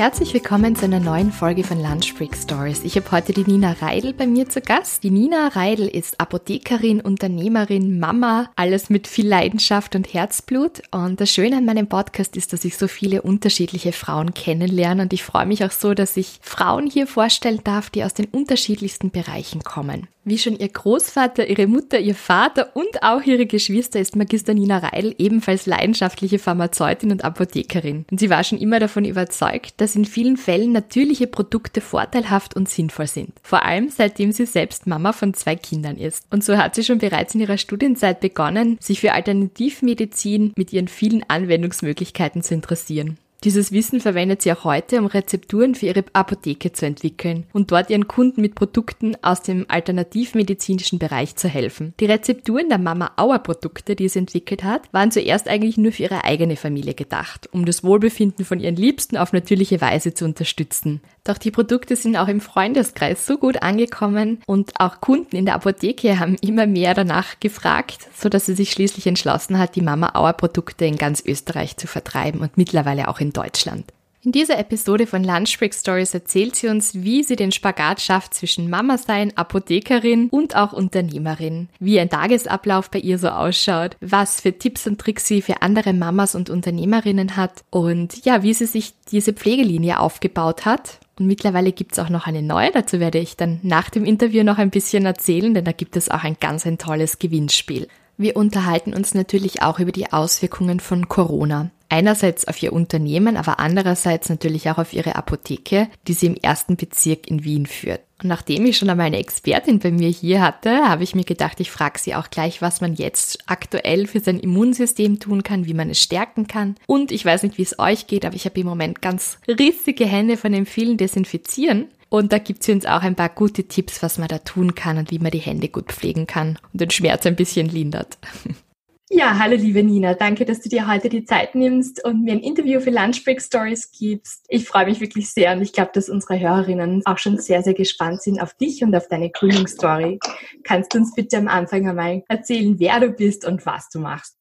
Herzlich willkommen zu einer neuen Folge von Lunch Break Stories. Ich habe heute die Nina Reidel bei mir zu Gast. Die Nina Reidel ist Apothekerin, Unternehmerin, Mama, alles mit viel Leidenschaft und Herzblut. Und das Schöne an meinem Podcast ist, dass ich so viele unterschiedliche Frauen kennenlerne und ich freue mich auch so, dass ich Frauen hier vorstellen darf, die aus den unterschiedlichsten Bereichen kommen. Wie schon ihr Großvater, ihre Mutter, ihr Vater und auch ihre Geschwister ist Magister Nina Reidel ebenfalls leidenschaftliche Pharmazeutin und Apothekerin. Und sie war schon immer davon überzeugt, dass in vielen Fällen natürliche Produkte vorteilhaft und sinnvoll sind. Vor allem seitdem sie selbst Mama von zwei Kindern ist. Und so hat sie schon bereits in ihrer Studienzeit begonnen, sich für Alternativmedizin mit ihren vielen Anwendungsmöglichkeiten zu interessieren. Dieses Wissen verwendet sie auch heute, um Rezepturen für ihre Apotheke zu entwickeln und dort ihren Kunden mit Produkten aus dem alternativmedizinischen Bereich zu helfen. Die Rezepturen der Mama Auer Produkte, die sie entwickelt hat, waren zuerst eigentlich nur für ihre eigene Familie gedacht, um das Wohlbefinden von ihren Liebsten auf natürliche Weise zu unterstützen. Doch die Produkte sind auch im Freundeskreis so gut angekommen und auch Kunden in der Apotheke haben immer mehr danach gefragt, so dass sie sich schließlich entschlossen hat, die Mama Auer Produkte in ganz Österreich zu vertreiben und mittlerweile auch in Deutschland. In dieser Episode von Lunch Break Stories erzählt sie uns, wie sie den Spagat schafft zwischen Mama sein, Apothekerin und auch Unternehmerin, wie ein Tagesablauf bei ihr so ausschaut, was für Tipps und Tricks sie für andere Mamas und Unternehmerinnen hat und ja, wie sie sich diese Pflegelinie aufgebaut hat. Und mittlerweile gibt es auch noch eine neue, dazu werde ich dann nach dem Interview noch ein bisschen erzählen, denn da gibt es auch ein ganz ein tolles Gewinnspiel. Wir unterhalten uns natürlich auch über die Auswirkungen von Corona. Einerseits auf ihr Unternehmen, aber andererseits natürlich auch auf ihre Apotheke, die sie im ersten Bezirk in Wien führt. Und nachdem ich schon einmal eine Expertin bei mir hier hatte, habe ich mir gedacht, ich frage sie auch gleich, was man jetzt aktuell für sein Immunsystem tun kann, wie man es stärken kann. Und ich weiß nicht, wie es euch geht, aber ich habe im Moment ganz riesige Hände von dem vielen Desinfizieren. Und da gibt sie uns auch ein paar gute Tipps, was man da tun kann und wie man die Hände gut pflegen kann und den Schmerz ein bisschen lindert. Ja, hallo liebe Nina, danke, dass du dir heute die Zeit nimmst und mir ein Interview für Lunch Break Stories gibst. Ich freue mich wirklich sehr und ich glaube, dass unsere Hörerinnen auch schon sehr, sehr gespannt sind auf dich und auf deine Gründungsstory. Kannst du uns bitte am Anfang einmal erzählen, wer du bist und was du machst?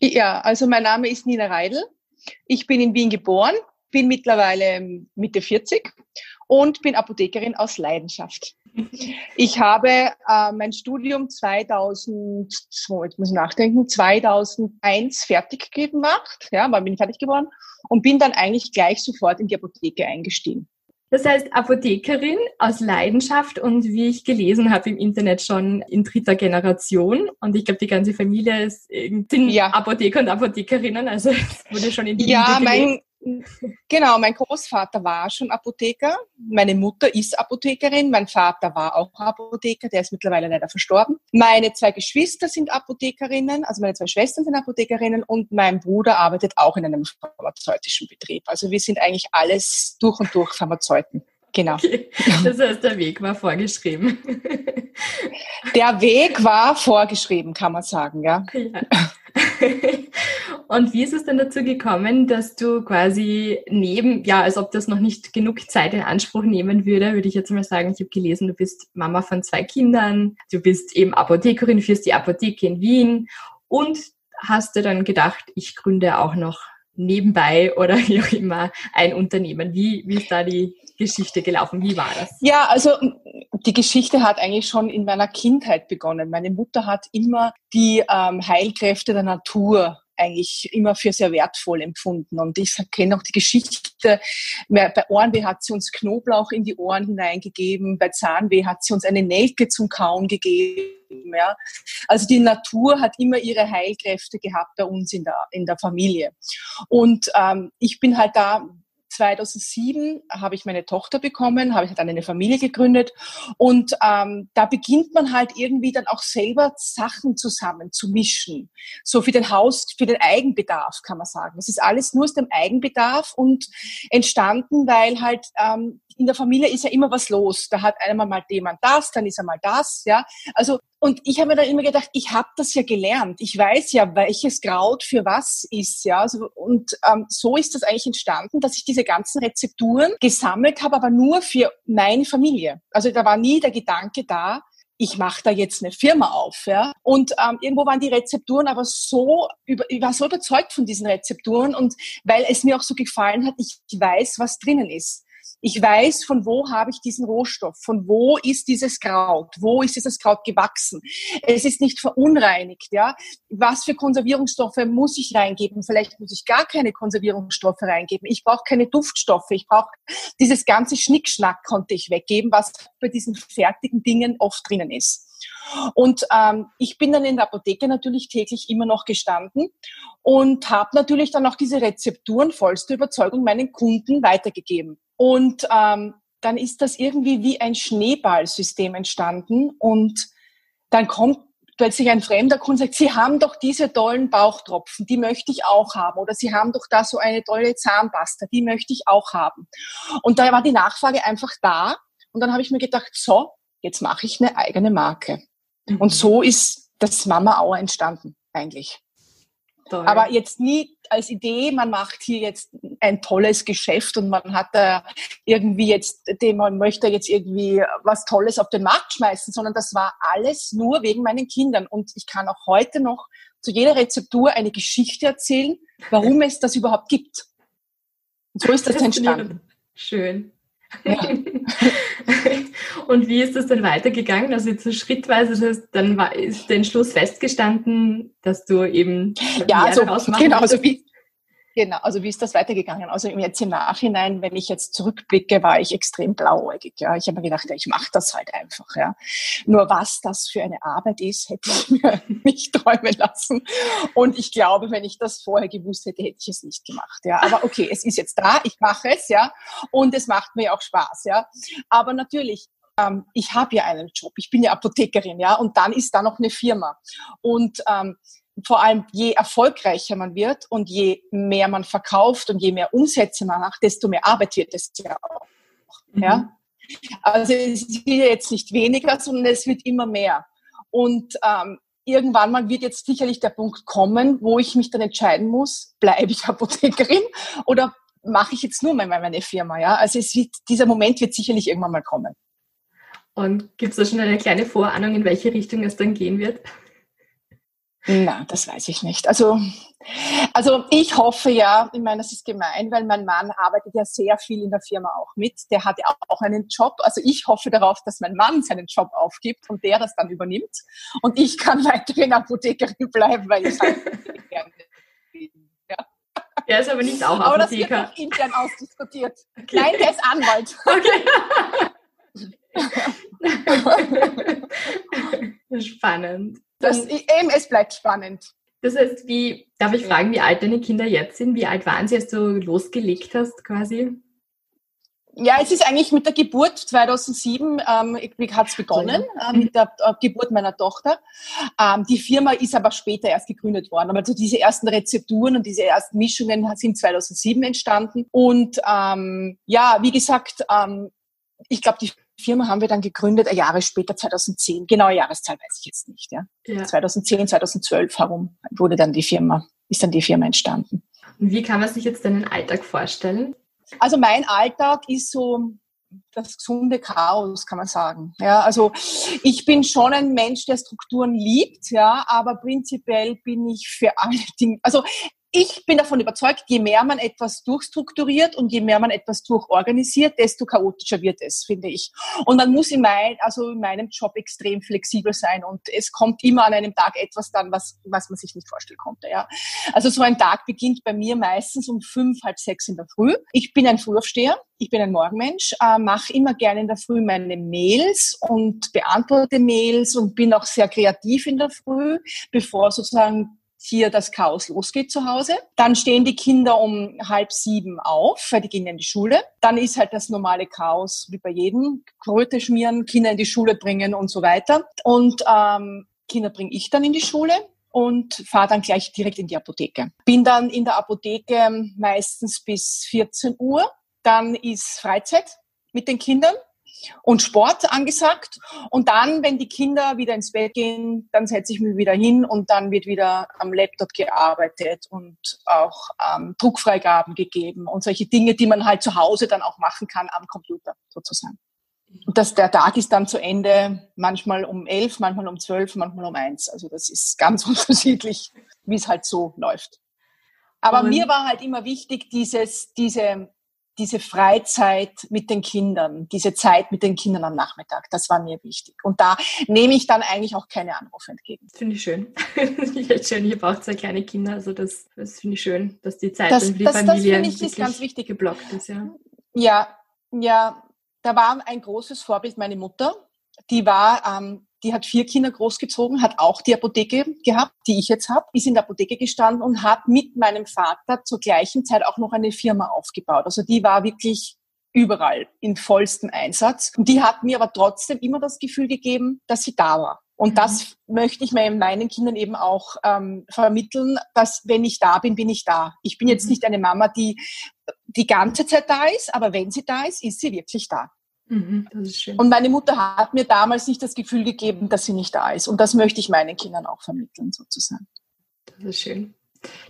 Ja, also mein Name ist Nina Reidel. Ich bin in Wien geboren, bin mittlerweile Mitte 40 und bin Apothekerin aus Leidenschaft. Ich habe äh, mein Studium 2000, so jetzt muss ich nachdenken, 2001 fertig gemacht, ja, war bin ich fertig geworden und bin dann eigentlich gleich sofort in die Apotheke eingestiegen. Das heißt, Apothekerin aus Leidenschaft und wie ich gelesen habe im Internet schon in dritter Generation. Und ich glaube, die ganze Familie ist, sind ja. Apotheker und Apothekerinnen. Also es wurde schon in die Ja, mein, Genau, mein Großvater war schon Apotheker, meine Mutter ist Apothekerin, mein Vater war auch Apotheker, der ist mittlerweile leider verstorben. Meine zwei Geschwister sind Apothekerinnen, also meine zwei Schwestern sind Apothekerinnen und mein Bruder arbeitet auch in einem pharmazeutischen Betrieb. Also wir sind eigentlich alles durch und durch Pharmazeuten. Genau. Okay. Das heißt, der Weg war vorgeschrieben. Der Weg war vorgeschrieben, kann man sagen, ja. ja. Und wie ist es denn dazu gekommen, dass du quasi neben, ja, als ob das noch nicht genug Zeit in Anspruch nehmen würde, würde ich jetzt mal sagen, ich habe gelesen, du bist Mama von zwei Kindern, du bist eben Apothekerin, führst die Apotheke in Wien und hast dir dann gedacht, ich gründe auch noch nebenbei oder wie auch immer ein Unternehmen. Wie, wie ist da die Geschichte gelaufen? Wie war das? Ja, also die Geschichte hat eigentlich schon in meiner Kindheit begonnen. Meine Mutter hat immer die ähm, Heilkräfte der Natur eigentlich immer für sehr wertvoll empfunden. Und ich kenne auch die Geschichte, bei Ohrenweh hat sie uns Knoblauch in die Ohren hineingegeben, bei Zahnweh hat sie uns eine Nelke zum Kauen gegeben Ja. Also die Natur hat immer ihre Heilkräfte gehabt bei uns in der, in der Familie. Und ähm, ich bin halt da 2007 habe ich meine Tochter bekommen, habe ich dann eine Familie gegründet und ähm, da beginnt man halt irgendwie dann auch selber Sachen zusammen zu mischen. So für den Haus, für den Eigenbedarf kann man sagen. Das ist alles nur aus dem Eigenbedarf und entstanden, weil halt ähm, in der Familie ist ja immer was los. Da hat einmal mal jemand das, dann ist einmal das, ja. Also und ich habe mir dann immer gedacht, ich habe das ja gelernt. Ich weiß ja, welches Kraut für was ist, ja. Also, und ähm, so ist das eigentlich entstanden, dass ich diese ganzen Rezepturen gesammelt habe, aber nur für meine Familie. Also da war nie der Gedanke da, ich mache da jetzt eine Firma auf. Ja? Und ähm, irgendwo waren die Rezepturen aber so, über, ich war so überzeugt von diesen Rezepturen und weil es mir auch so gefallen hat, ich weiß, was drinnen ist. Ich weiß, von wo habe ich diesen Rohstoff, von wo ist dieses Kraut, wo ist dieses Kraut gewachsen. Es ist nicht verunreinigt, ja. Was für Konservierungsstoffe muss ich reingeben? Vielleicht muss ich gar keine Konservierungsstoffe reingeben. Ich brauche keine Duftstoffe. Ich brauche dieses ganze Schnickschnack konnte ich weggeben, was bei diesen fertigen Dingen oft drinnen ist. Und ähm, ich bin dann in der Apotheke natürlich täglich immer noch gestanden und habe natürlich dann auch diese Rezepturen vollste Überzeugung meinen Kunden weitergegeben. Und ähm, dann ist das irgendwie wie ein Schneeballsystem entstanden und dann kommt plötzlich ein fremder Kunde und sagt, Sie haben doch diese tollen Bauchtropfen, die möchte ich auch haben. Oder Sie haben doch da so eine tolle Zahnpasta, die möchte ich auch haben. Und da war die Nachfrage einfach da. Und dann habe ich mir gedacht, so, jetzt mache ich eine eigene Marke. Mhm. Und so ist das Mama Auer entstanden, eigentlich. Toll. Aber jetzt nie als Idee, man macht hier jetzt ein tolles Geschäft und man hat da irgendwie jetzt, man möchte jetzt irgendwie was Tolles auf den Markt schmeißen, sondern das war alles nur wegen meinen Kindern. Und ich kann auch heute noch zu jeder Rezeptur eine Geschichte erzählen, warum es das überhaupt gibt. Und so ist das entstanden. Schön. Ja. Und wie ist das dann weitergegangen? Also jetzt so schrittweise, das dann war, ist der Entschluss festgestanden, dass du eben ja, also, genau, also wie, Genau, also wie ist das weitergegangen? Also jetzt im Nachhinein, wenn ich jetzt zurückblicke, war ich extrem blauäugig. Ja, ich habe mir gedacht, ja, ich mache das halt einfach. Ja, nur was das für eine Arbeit ist, hätte ich mir nicht träumen lassen. Und ich glaube, wenn ich das vorher gewusst hätte, hätte ich es nicht gemacht. Ja, aber okay, es ist jetzt da, ich mache es, ja, und es macht mir auch Spaß. Ja, aber natürlich ähm, ich habe ja einen Job, ich bin ja Apothekerin, ja, und dann ist da noch eine Firma. Und ähm, vor allem je erfolgreicher man wird und je mehr man verkauft und je mehr Umsätze man macht, desto mehr Arbeit wird es ja auch. Mhm. Ja? Also es wird jetzt nicht weniger, sondern es wird immer mehr. Und ähm, irgendwann mal wird jetzt sicherlich der Punkt kommen, wo ich mich dann entscheiden muss, bleibe ich Apothekerin oder mache ich jetzt nur meine, Firma. Ja? Also es wird, dieser Moment wird sicherlich irgendwann mal kommen. Und gibt es da schon eine kleine Vorahnung, in welche Richtung es dann gehen wird? Na, das weiß ich nicht. Also, also ich hoffe ja, ich meine, das ist gemein, weil mein Mann arbeitet ja sehr viel in der Firma auch mit. Der hat ja auch einen Job. Also ich hoffe darauf, dass mein Mann seinen Job aufgibt und der das dann übernimmt. Und ich kann weiterhin Apothekerin bleiben, weil ich halt gerne bin. Ja. Er ist aber nicht auch Apotheker. Aber das wird auch intern ausdiskutiert. Okay. Nein, der ist Anwalt. Okay. Spannend. Das, eben, es bleibt spannend. Das heißt, wie, darf ich fragen, wie alt deine Kinder jetzt sind? Wie alt waren sie, als du losgelegt hast quasi? Ja, es ist eigentlich mit der Geburt 2007 ähm, hat es begonnen, äh, mit der äh, Geburt meiner Tochter. Ähm, die Firma ist aber später erst gegründet worden. Aber also diese ersten Rezepturen und diese ersten Mischungen sind 2007 entstanden. Und ähm, ja, wie gesagt, ähm, ich glaube, die Firma haben wir dann gegründet, Jahre später, 2010. Genaue Jahreszahl weiß ich jetzt nicht. Ja. ja. 2010, 2012 herum wurde dann die Firma, ist dann die Firma entstanden. Und wie kann man sich jetzt deinen Alltag vorstellen? Also mein Alltag ist so das gesunde Chaos, kann man sagen. Ja, also ich bin schon ein Mensch, der Strukturen liebt, ja, aber prinzipiell bin ich für alle Dinge, also ich bin davon überzeugt, je mehr man etwas durchstrukturiert und je mehr man etwas durchorganisiert, desto chaotischer wird es, finde ich. Und man muss in, mein, also in meinem Job extrem flexibel sein und es kommt immer an einem Tag etwas dann, was, was man sich nicht vorstellen konnte. Ja. Also so ein Tag beginnt bei mir meistens um fünf, halb sechs in der Früh. Ich bin ein Frühaufsteher, ich bin ein Morgenmensch, äh, mache immer gerne in der Früh meine Mails und beantworte Mails und bin auch sehr kreativ in der Früh, bevor sozusagen hier das Chaos losgeht zu Hause. Dann stehen die Kinder um halb sieben auf, weil die gehen in die Schule. Dann ist halt das normale Chaos wie bei jedem. Kröte schmieren, Kinder in die Schule bringen und so weiter. Und ähm, Kinder bringe ich dann in die Schule und fahre dann gleich direkt in die Apotheke. Bin dann in der Apotheke meistens bis 14 Uhr. Dann ist Freizeit mit den Kindern und Sport angesagt. Und dann, wenn die Kinder wieder ins Bett gehen, dann setze ich mich wieder hin und dann wird wieder am Laptop gearbeitet und auch ähm, Druckfreigaben gegeben und solche Dinge, die man halt zu Hause dann auch machen kann am Computer sozusagen. Und das, der Tag ist dann zu Ende, manchmal um elf, manchmal um zwölf, manchmal um eins. Also das ist ganz unterschiedlich, wie es halt so läuft. Aber und mir war halt immer wichtig, dieses, diese diese Freizeit mit den Kindern, diese Zeit mit den Kindern am Nachmittag, das war mir wichtig. Und da nehme ich dann eigentlich auch keine Anrufe entgegen. Finde ich schön. ich finde schön, ihr braucht zwei kleine Kinder, also das, das finde ich schön, dass die Zeit das, für die das, Familie das ich, ist ganz wichtig. geblockt ist. Ja. ja, ja, da war ein großes Vorbild meine Mutter. Die war ähm, die hat vier Kinder großgezogen, hat auch die Apotheke gehabt, die ich jetzt habe, ist in der Apotheke gestanden und hat mit meinem Vater zur gleichen Zeit auch noch eine Firma aufgebaut. Also die war wirklich überall in vollstem Einsatz. Und die hat mir aber trotzdem immer das Gefühl gegeben, dass sie da war. Und mhm. das möchte ich meinen Kindern eben auch ähm, vermitteln, dass wenn ich da bin, bin ich da. Ich bin jetzt mhm. nicht eine Mama, die die ganze Zeit da ist, aber wenn sie da ist, ist sie wirklich da. Mhm, und meine Mutter hat mir damals nicht das Gefühl gegeben, dass sie nicht da ist. Und das möchte ich meinen Kindern auch vermitteln, sozusagen. Das ist schön.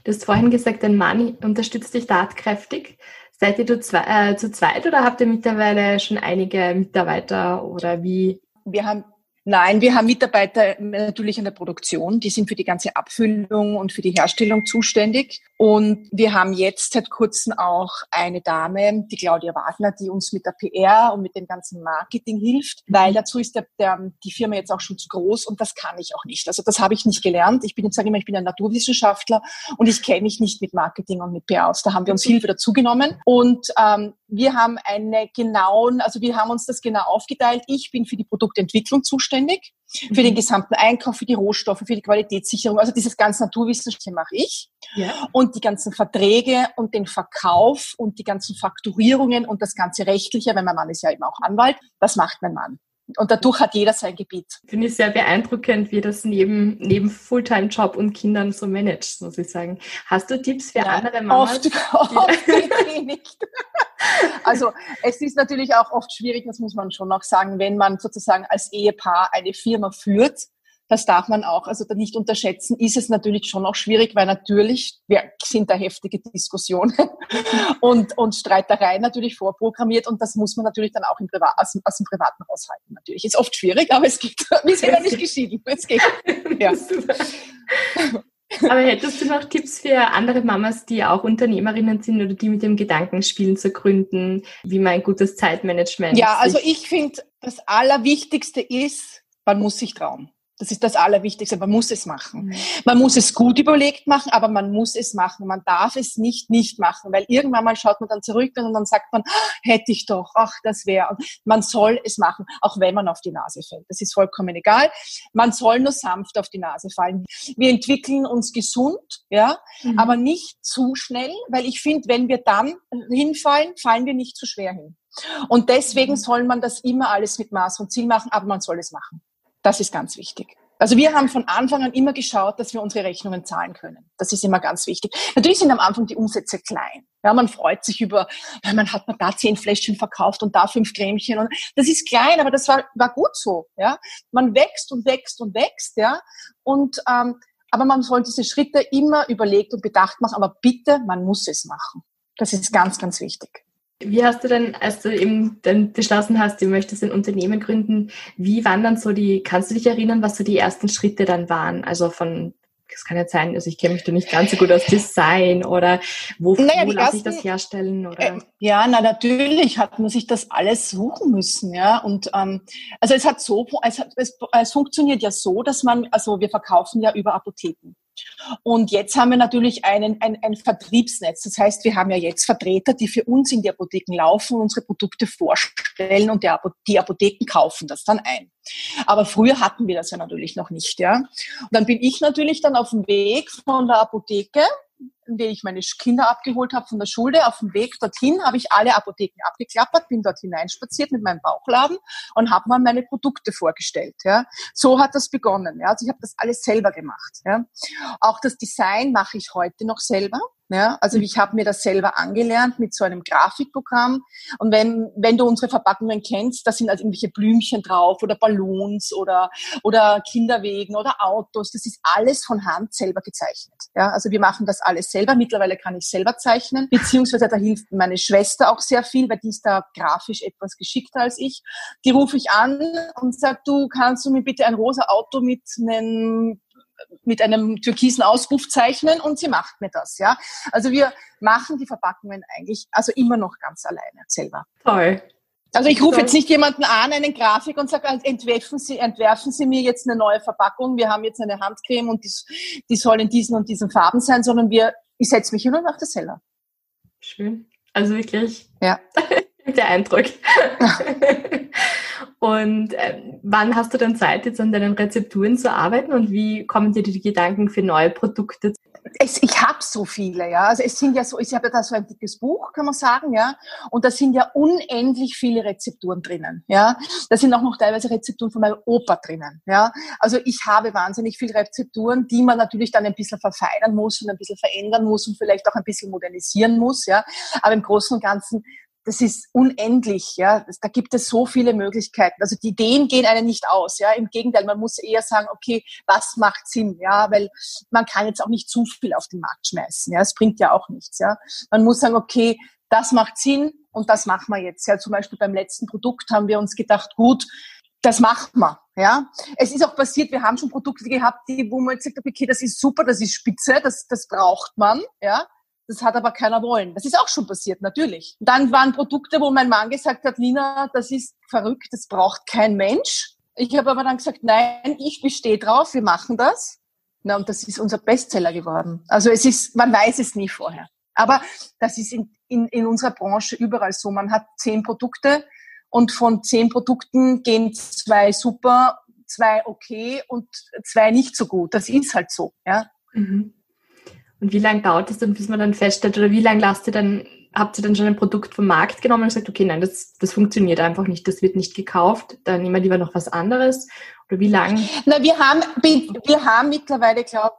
Du hast vorhin gesagt, dein Mann unterstützt dich tatkräftig. Seid ihr zu, äh, zu zweit oder habt ihr mittlerweile schon einige Mitarbeiter oder wie? Wir haben Nein, wir haben Mitarbeiter natürlich in der Produktion, die sind für die ganze Abfüllung und für die Herstellung zuständig. Und wir haben jetzt seit kurzem auch eine Dame, die Claudia Wagner, die uns mit der PR und mit dem ganzen Marketing hilft, weil mhm. dazu ist der, der, die Firma jetzt auch schon zu groß und das kann ich auch nicht. Also das habe ich nicht gelernt. Ich bin jetzt sage immer, ich bin ein Naturwissenschaftler und ich kenne mich nicht mit Marketing und mit PR aus. Da haben wir uns Hilfe dazugenommen und ähm, wir haben eine genauen, also wir haben uns das genau aufgeteilt. Ich bin für die Produktentwicklung zuständig, für den mhm. gesamten Einkauf, für die Rohstoffe, für die Qualitätssicherung. Also dieses ganze Naturwissenschaftliche mache ich. Ja. Und die ganzen Verträge und den Verkauf und die ganzen Fakturierungen und das ganze Rechtliche, weil mein Mann ist ja eben auch Anwalt, das macht mein Mann. Und dadurch hat jeder sein Gebiet. Finde ich sehr beeindruckend, wie das neben, neben Fulltime-Job und Kindern so managt, muss ich sagen. Hast du Tipps für ja, andere Mamas? Oft, oft nicht. Also es ist natürlich auch oft schwierig, das muss man schon noch sagen, wenn man sozusagen als Ehepaar eine Firma führt das darf man auch also nicht unterschätzen, ist es natürlich schon auch schwierig, weil natürlich sind da heftige Diskussionen und, und Streitereien natürlich vorprogrammiert und das muss man natürlich dann auch im Privat, aus, aus dem privaten Haushalten natürlich. Ist oft schwierig, aber es geht. Wir sind ja nicht geschieden. Es geht. Ja. Aber hättest du noch Tipps für andere Mamas, die auch Unternehmerinnen sind oder die mit dem Gedanken spielen zu gründen, wie man ein gutes Zeitmanagement? Ja, also ich finde, das Allerwichtigste ist, man muss sich trauen. Das ist das Allerwichtigste. Man muss es machen. Mhm. Man muss es gut überlegt machen, aber man muss es machen. Man darf es nicht nicht machen, weil irgendwann mal schaut man dann zurück und dann sagt man, hätte ich doch, ach, das wäre. Man soll es machen, auch wenn man auf die Nase fällt. Das ist vollkommen egal. Man soll nur sanft auf die Nase fallen. Wir entwickeln uns gesund, ja, mhm. aber nicht zu schnell, weil ich finde, wenn wir dann hinfallen, fallen wir nicht zu schwer hin. Und deswegen mhm. soll man das immer alles mit Maß und Ziel machen, aber man soll es machen. Das ist ganz wichtig. Also wir haben von Anfang an immer geschaut, dass wir unsere Rechnungen zahlen können. Das ist immer ganz wichtig. Natürlich sind am Anfang die Umsätze klein. Ja, man freut sich über, man hat man da zehn Fläschchen verkauft und da fünf Cremchen und das ist klein, aber das war, war gut so. Ja, man wächst und wächst und wächst. Ja, und ähm, aber man soll diese Schritte immer überlegt und bedacht machen. Aber bitte, man muss es machen. Das ist ganz, ganz wichtig. Wie hast du denn, als du eben dann beschlossen hast, du möchtest ein Unternehmen gründen, wie waren dann so die, kannst du dich erinnern, was so die ersten Schritte dann waren? Also von Es kann ja sein, also ich kenne mich da nicht ganz so gut aus Design oder wo, naja, wo lasse ich das herstellen? Oder? Äh, ja, na natürlich hat man sich das alles suchen müssen, ja. Und ähm, also es hat so, es, hat, es, es funktioniert ja so, dass man, also wir verkaufen ja über Apotheken. Und jetzt haben wir natürlich einen, ein, ein Vertriebsnetz. Das heißt, wir haben ja jetzt Vertreter, die für uns in die Apotheken laufen und unsere Produkte vorstellen und die Apotheken kaufen das dann ein. Aber früher hatten wir das ja natürlich noch nicht, ja. Und dann bin ich natürlich dann auf dem Weg von der Apotheke in dem ich meine Kinder abgeholt habe von der Schule. Auf dem Weg dorthin habe ich alle Apotheken abgeklappert, bin dort hineinspaziert mit meinem Bauchladen und habe mal meine Produkte vorgestellt. Ja. So hat das begonnen. Ja. Also ich habe das alles selber gemacht. Ja. Auch das Design mache ich heute noch selber. Ja, also ich habe mir das selber angelernt mit so einem Grafikprogramm. Und wenn, wenn du unsere Verpackungen kennst, da sind also irgendwelche Blümchen drauf oder Ballons oder, oder Kinderwegen oder Autos. Das ist alles von Hand selber gezeichnet. Ja, also wir machen das alles selber. Mittlerweile kann ich selber zeichnen, beziehungsweise da hilft meine Schwester auch sehr viel, weil die ist da grafisch etwas geschickter als ich. Die rufe ich an und sage, du kannst du mir bitte ein rosa Auto mit einem mit einem türkisen Ausruf zeichnen und sie macht mir das, ja. Also wir machen die Verpackungen eigentlich also immer noch ganz alleine selber. Toll. Also ich rufe jetzt nicht jemanden an, einen Grafik und sage, entwerfen Sie, entwerfen Sie mir jetzt eine neue Verpackung. Wir haben jetzt eine Handcreme und die, die soll in diesen und diesen Farben sein, sondern wir, ich setze mich hin und mache das selber. Schön. Also wirklich. Ja. Der Eindruck. Und äh, wann hast du dann Zeit, jetzt an deinen Rezepturen zu arbeiten und wie kommen dir die Gedanken für neue Produkte? Es, ich habe so viele, ja. Also es sind ja so, ich habe ja da so ein dickes Buch, kann man sagen, ja. Und da sind ja unendlich viele Rezepturen drinnen, ja. Da sind auch noch teilweise Rezepturen von meinem Opa drinnen, ja. Also ich habe wahnsinnig viele Rezepturen, die man natürlich dann ein bisschen verfeinern muss und ein bisschen verändern muss und vielleicht auch ein bisschen modernisieren muss, ja. Aber im Großen und Ganzen das ist unendlich, ja. Da gibt es so viele Möglichkeiten. Also die Ideen gehen einem nicht aus, ja. Im Gegenteil, man muss eher sagen, okay, was macht Sinn, ja, weil man kann jetzt auch nicht zu viel auf den Markt schmeißen, ja. Es bringt ja auch nichts, ja. Man muss sagen, okay, das macht Sinn und das machen wir jetzt. Ja, zum Beispiel beim letzten Produkt haben wir uns gedacht, gut, das macht man. Ja, es ist auch passiert, wir haben schon Produkte gehabt, die, wo man jetzt sagt, okay, das ist super, das ist spitze, das, das braucht man, ja. Das hat aber keiner wollen. Das ist auch schon passiert, natürlich. Dann waren Produkte, wo mein Mann gesagt hat, Lina, das ist verrückt, das braucht kein Mensch. Ich habe aber dann gesagt, nein, ich bestehe drauf, wir machen das. Na, und das ist unser Bestseller geworden. Also es ist, man weiß es nie vorher. Aber das ist in, in, in unserer Branche überall so. Man hat zehn Produkte und von zehn Produkten gehen zwei super, zwei okay und zwei nicht so gut. Das ist halt so, ja. Mhm. Und wie lange dauert es dann, bis man dann feststellt, oder wie lange lasst ihr dann, habt ihr dann schon ein Produkt vom Markt genommen und gesagt, okay, nein, das, das funktioniert einfach nicht, das wird nicht gekauft, dann nehmen wir lieber noch was anderes? Oder wie lange? Na, wir haben, wir haben mittlerweile, glaube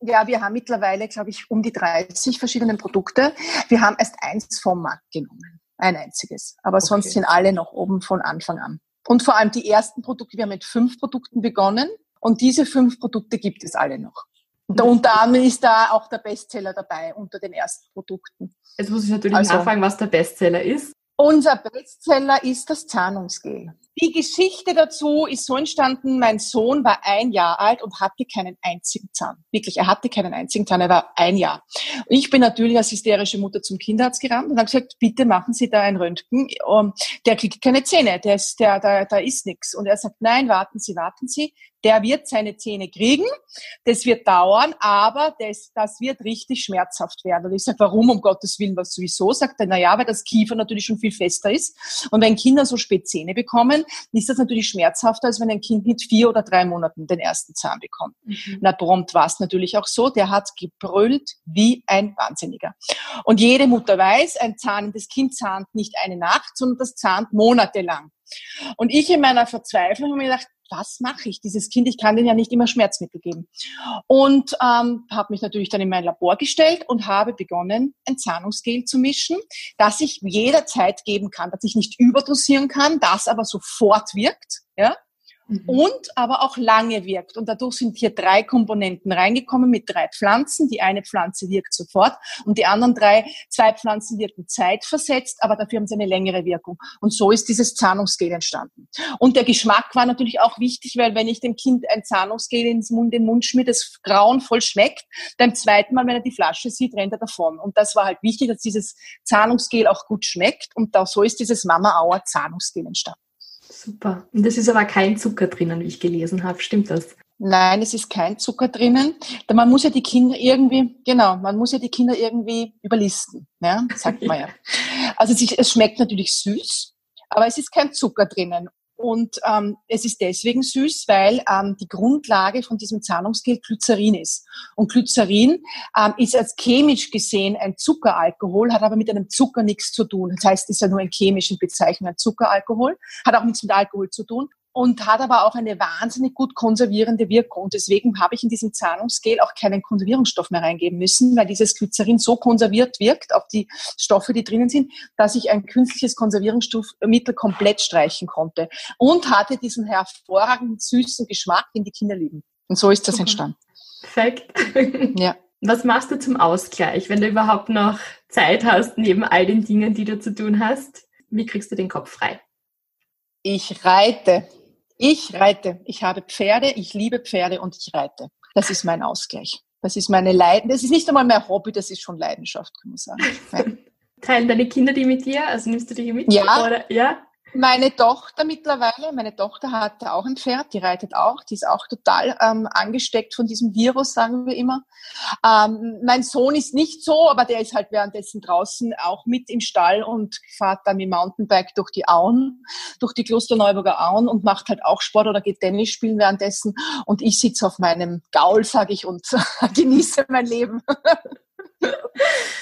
ja, wir haben mittlerweile, glaube ich, um die 30 verschiedene Produkte. Wir haben erst eins vom Markt genommen. Ein einziges. Aber okay. sonst sind alle noch oben von Anfang an. Und vor allem die ersten Produkte, wir haben mit fünf Produkten begonnen und diese fünf Produkte gibt es alle noch. Und unter anderem ist da auch der Bestseller dabei unter den ersten Produkten. Jetzt muss ich natürlich also, nachfragen, was der Bestseller ist. Unser Bestseller ist das Zahnungsgel. Die Geschichte dazu ist so entstanden, mein Sohn war ein Jahr alt und hatte keinen einzigen Zahn. Wirklich, er hatte keinen einzigen Zahn, er war ein Jahr. Ich bin natürlich als hysterische Mutter zum Kinderarzt gerannt und habe gesagt, bitte machen Sie da ein Röntgen. Der kriegt keine Zähne, der ist, der, da, da ist nichts. Und er sagt, nein, warten Sie, warten Sie der wird seine Zähne kriegen, das wird dauern, aber das, das wird richtig schmerzhaft werden. Und ich sage, warum um Gottes Willen, was sowieso? Sagt er, na ja, weil das Kiefer natürlich schon viel fester ist. Und wenn Kinder so spät Zähne bekommen, ist das natürlich schmerzhafter, als wenn ein Kind mit vier oder drei Monaten den ersten Zahn bekommt. Mhm. Na, prompt war es natürlich auch so, der hat gebrüllt wie ein Wahnsinniger. Und jede Mutter weiß, ein zahnendes Kind zahnt nicht eine Nacht, sondern das zahnt monatelang. Und ich in meiner Verzweiflung habe mir gedacht, was mache ich? Dieses Kind, ich kann denen ja nicht immer Schmerzmittel geben. Und ähm, habe mich natürlich dann in mein Labor gestellt und habe begonnen, ein Zahnungsgel zu mischen, das ich jederzeit geben kann, dass ich nicht überdosieren kann, das aber sofort wirkt. Ja? Mhm. und aber auch lange wirkt. Und dadurch sind hier drei Komponenten reingekommen mit drei Pflanzen. Die eine Pflanze wirkt sofort und die anderen drei, zwei Pflanzen wirken zeitversetzt, aber dafür haben sie eine längere Wirkung. Und so ist dieses Zahnungsgel entstanden. Und der Geschmack war natürlich auch wichtig, weil wenn ich dem Kind ein Zahnungsgel ins Mund, den Mund schmier, das grauenvoll schmeckt, beim zweiten Mal, wenn er die Flasche sieht, rennt er davon. Und das war halt wichtig, dass dieses Zahnungsgel auch gut schmeckt. Und da, so ist dieses Mama Auer Zahnungsgel entstanden. Super. Und es ist aber kein Zucker drinnen, wie ich gelesen habe. Stimmt das? Nein, es ist kein Zucker drinnen. Man muss ja die Kinder irgendwie, genau, man muss ja die Kinder irgendwie überlisten, ja, sagt man ja. Also es, es schmeckt natürlich süß, aber es ist kein Zucker drinnen. Und ähm, es ist deswegen süß, weil ähm, die Grundlage von diesem Zahnungsgel Glycerin ist. Und Glycerin ähm, ist als chemisch gesehen ein Zuckeralkohol, hat aber mit einem Zucker nichts zu tun. Das heißt, ist ja nur ein chemischen Bezeichnung, ein Zuckeralkohol, hat auch nichts mit Alkohol zu tun und hat aber auch eine wahnsinnig gut konservierende Wirkung. Und deswegen habe ich in diesem Zahnungsgel auch keinen Konservierungsstoff mehr reingeben müssen, weil dieses Glycerin so konserviert wirkt auf die Stoffe, die drinnen sind, dass ich ein künstliches Konservierungsstoffmittel komplett streichen konnte und hatte diesen hervorragenden süßen Geschmack, den die Kinder lieben. Und so ist das entstanden. Perfekt. Ja. Was machst du zum Ausgleich, wenn du überhaupt noch Zeit hast, neben all den Dingen, die du zu tun hast? Wie kriegst du den Kopf frei? Ich reite. Ich reite. Ich habe Pferde, ich liebe Pferde und ich reite. Das ist mein Ausgleich. Das ist meine Leidenschaft. Das ist nicht einmal mehr Hobby, das ist schon Leidenschaft, kann man sagen. Teilen deine Kinder die mit dir? Also nimmst du die mit? Ja. Oder? ja? Meine Tochter mittlerweile, meine Tochter hat auch ein Pferd, die reitet auch, die ist auch total ähm, angesteckt von diesem Virus, sagen wir immer. Ähm, mein Sohn ist nicht so, aber der ist halt währenddessen draußen auch mit im Stall und fährt dann mit Mountainbike durch die Auen, durch die Klosterneuburger Auen und macht halt auch Sport oder geht Tennis spielen währenddessen. Und ich sitze auf meinem Gaul, sage ich, und genieße mein Leben.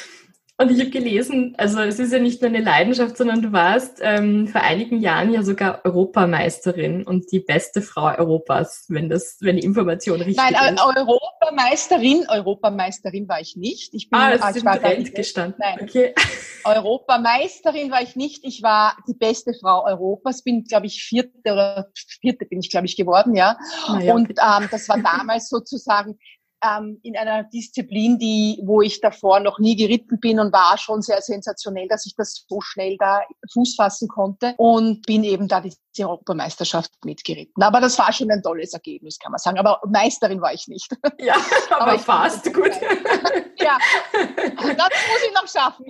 Und ich habe gelesen, also es ist ja nicht nur eine Leidenschaft, sondern du warst ähm, vor einigen Jahren ja sogar Europameisterin und die beste Frau Europas, wenn das, wenn die Information richtig Nein, ist. Nein, Europameisterin, Europameisterin war ich nicht. Ich bin, ah, das ist im Trend gestanden. Nein, okay. Europameisterin war ich nicht. Ich war die beste Frau Europas. Bin, glaube ich, vierte oder vierte bin ich, glaube ich, geworden, ja. ja und ähm, das war damals sozusagen ähm, in einer Disziplin, die, wo ich davor noch nie geritten bin und war schon sehr sensationell, dass ich das so schnell da Fuß fassen konnte und bin eben da diese Europameisterschaft mitgeritten. Aber das war schon ein tolles Ergebnis, kann man sagen. Aber Meisterin war ich nicht. Ja, aber, aber ich fast gut. ja, das muss ich noch schaffen.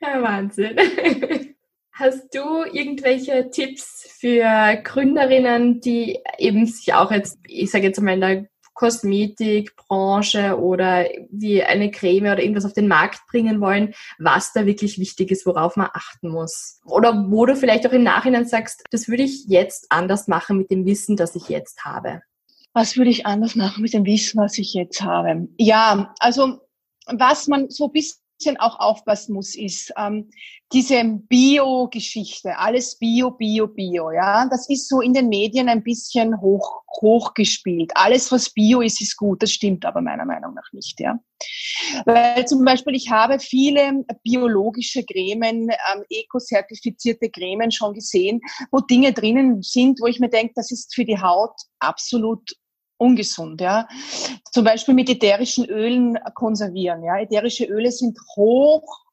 Ja, Wahnsinn. Hast du irgendwelche Tipps für Gründerinnen, die eben sich auch jetzt, ich sage jetzt mal in der Kosmetikbranche oder wie eine Creme oder irgendwas auf den Markt bringen wollen, was da wirklich wichtig ist, worauf man achten muss. Oder wo du vielleicht auch im Nachhinein sagst, das würde ich jetzt anders machen mit dem Wissen, das ich jetzt habe. Was würde ich anders machen mit dem Wissen, was ich jetzt habe? Ja, also was man so bis auch aufpassen muss, ist ähm, diese Bio-Geschichte, alles Bio, Bio, Bio, ja, das ist so in den Medien ein bisschen hoch, hochgespielt. Alles, was Bio ist, ist gut, das stimmt aber meiner Meinung nach nicht, ja. Weil zum Beispiel ich habe viele biologische Cremen, ähm, eco-zertifizierte Cremen schon gesehen, wo Dinge drinnen sind, wo ich mir denke, das ist für die Haut absolut ungesund, ja. Zum Beispiel mit ätherischen Ölen konservieren, ja. Ätherische Öle sind hoch